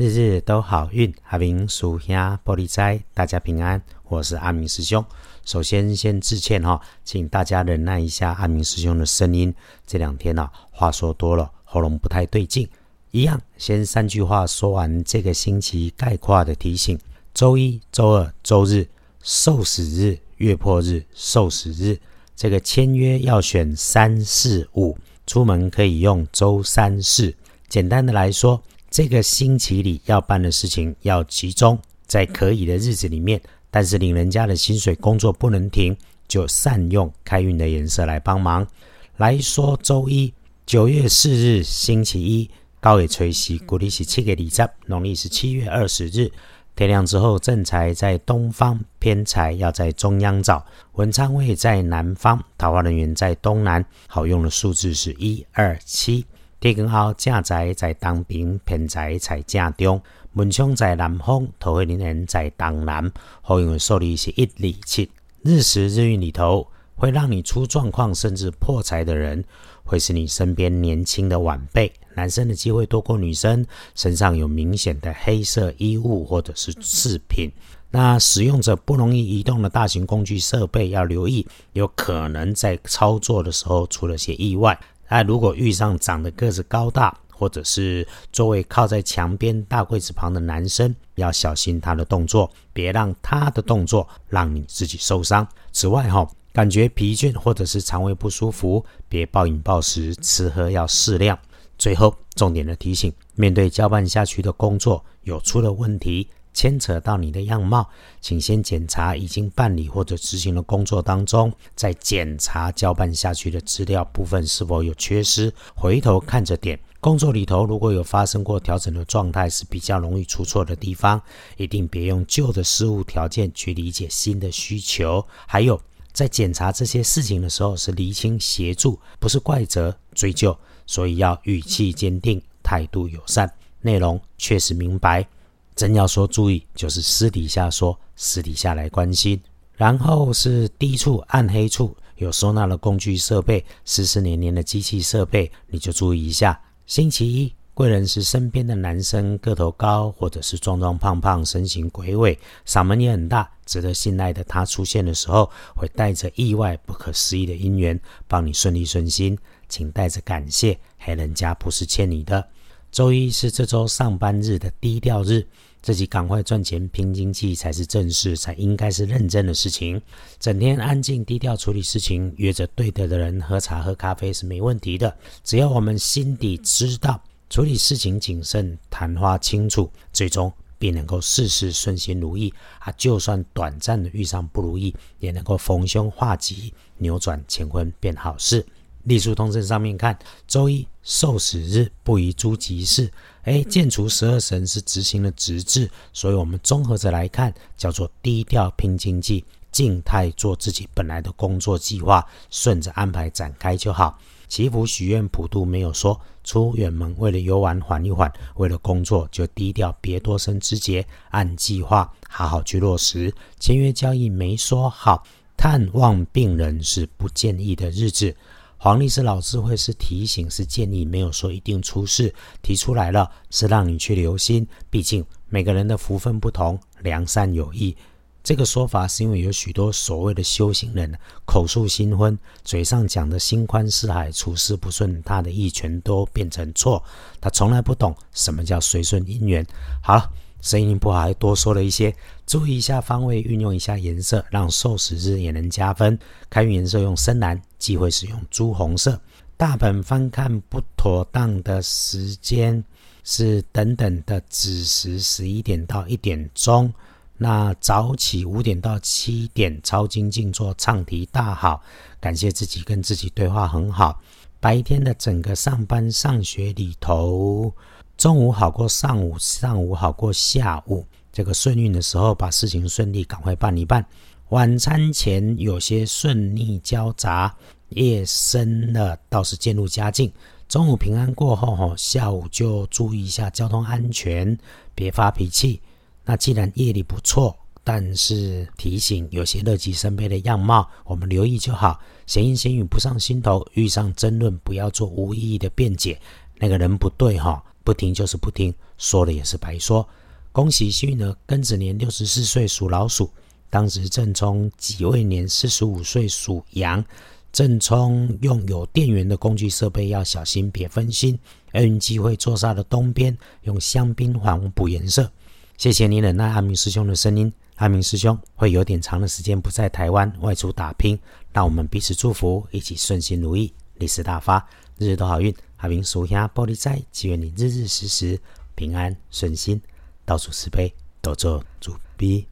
日日都好运，阿明属兄玻璃斋，大家平安。我是阿明师兄。首先先致歉哈，请大家忍耐一下阿明师兄的声音。这两天呢，话说多了，喉咙不太对劲。一样，先三句话说完这个星期概括的提醒：周一、周二、周日，受死日、月破日、受死日。这个签约要选三四五，出门可以用周三四。简单的来说。这个星期里要办的事情要集中在可以的日子里面，但是领人家的薪水，工作不能停，就善用开运的颜色来帮忙。来说周一，九月四日星期一，高野垂息，古历是七月二十，农历是七月二十日。天亮之后，正财在东方，偏财要在中央找。文昌位在南方，桃花人员在东南。好用的数字是一二七。地更好，正宅在东边，偏宅在正中。门窗在南方，头会人人在东南。好运的数字是一、二、七。日时日运里头，会让你出状况甚至破财的人，会是你身边年轻的晚辈。男生的机会多过女生，身上有明显的黑色衣物或者是饰品。那使用者不容易移动的大型工具设备要留意，有可能在操作的时候出了些意外。那，如果遇上长得个子高大，或者是座位靠在墙边大柜子旁的男生，要小心他的动作，别让他的动作让你自己受伤。此外，哈，感觉疲倦或者是肠胃不舒服，别暴饮暴食，吃喝要适量。最后，重点的提醒：面对交办下去的工作有出了问题。牵扯到你的样貌，请先检查已经办理或者执行的工作当中，再检查交办下去的资料部分是否有缺失。回头看着点，工作里头如果有发生过调整的状态，是比较容易出错的地方。一定别用旧的事物条件去理解新的需求。还有，在检查这些事情的时候，是厘清协助，不是怪责追究，所以要语气坚定，态度友善，内容确实明白。真要说注意，就是私底下说，私底下来关心。然后是低处、暗黑处有收纳的工具设备，湿湿黏黏的机器设备，你就注意一下。星期一，贵人是身边的男生，个头高，或者是壮壮胖胖，身形魁伟，嗓门也很大，值得信赖的他出现的时候，会带着意外、不可思议的姻缘，帮你顺利顺心。请带着感谢，黑人家不是欠你的。周一是这周上班日的低调日，自己赶快赚钱拼经济才是正事，才应该是认真的事情。整天安静低调处理事情，约着对的人喝茶喝咖啡是没问题的。只要我们心底知道处理事情谨慎，谈话清楚，最终必能够事事顺心如意。啊，就算短暂的遇上不如意，也能够逢凶化吉，扭转乾坤变好事。历书通胜上面看，周一受死日不宜诸吉事。哎，建除十二神是执行了职制，所以我们综合着来看，叫做低调拼经济，静态做自己本来的工作计划，顺着安排展开就好。祈福许愿普渡没有说，出远门为了游玩缓一缓，为了工作就低调，别多生枝节，按计划好好去落实。签约交易没说好，探望病人是不建议的日子。黄历是老智慧，是提醒，是建议，没有说一定出事。提出来了，是让你去留心。毕竟每个人的福分不同，良善有益。这个说法是因为有许多所谓的修行人口述新婚，嘴上讲的心宽似海，处事不顺，他的意全都变成错。他从来不懂什么叫随顺因缘。好。声音不好，还多说了一些。注意一下方位，运用一下颜色，让受死日也能加分。开运颜色用深蓝，忌讳使用朱红色。大本翻看不妥当的时间是等等的子时，十一点到一点钟。那早起五点到七点，抄经静坐唱题大好，感谢自己跟自己对话很好。白天的整个上班上学里头。中午好过上午，上午好过下午。这个顺运的时候，把事情顺利赶快办一办。晚餐前有些顺利交杂，夜深了倒是渐入佳境。中午平安过后，哈，下午就注意一下交通安全，别发脾气。那既然夜里不错，但是提醒有些乐极生悲的样貌，我们留意就好。闲言闲语不上心头，遇上争论不要做无意义的辩解。那个人不对，哈。不听就是不听，说了也是白说。恭喜幸运儿庚子年六十四岁属老鼠，当时正冲己未年四十五岁属羊。正冲用有电源的工具设备要小心，别分心。厄运机会坐煞的东边，用香槟黄补颜色。谢谢你忍耐阿明师兄的声音。阿明师兄会有点长的时间不在台湾外出打拼，让我们彼此祝福，一起顺心如意，利市大发，日日都好运。阿明属下玻璃仔，祈愿你日日时时平安顺心，到处慈悲，都做主逼。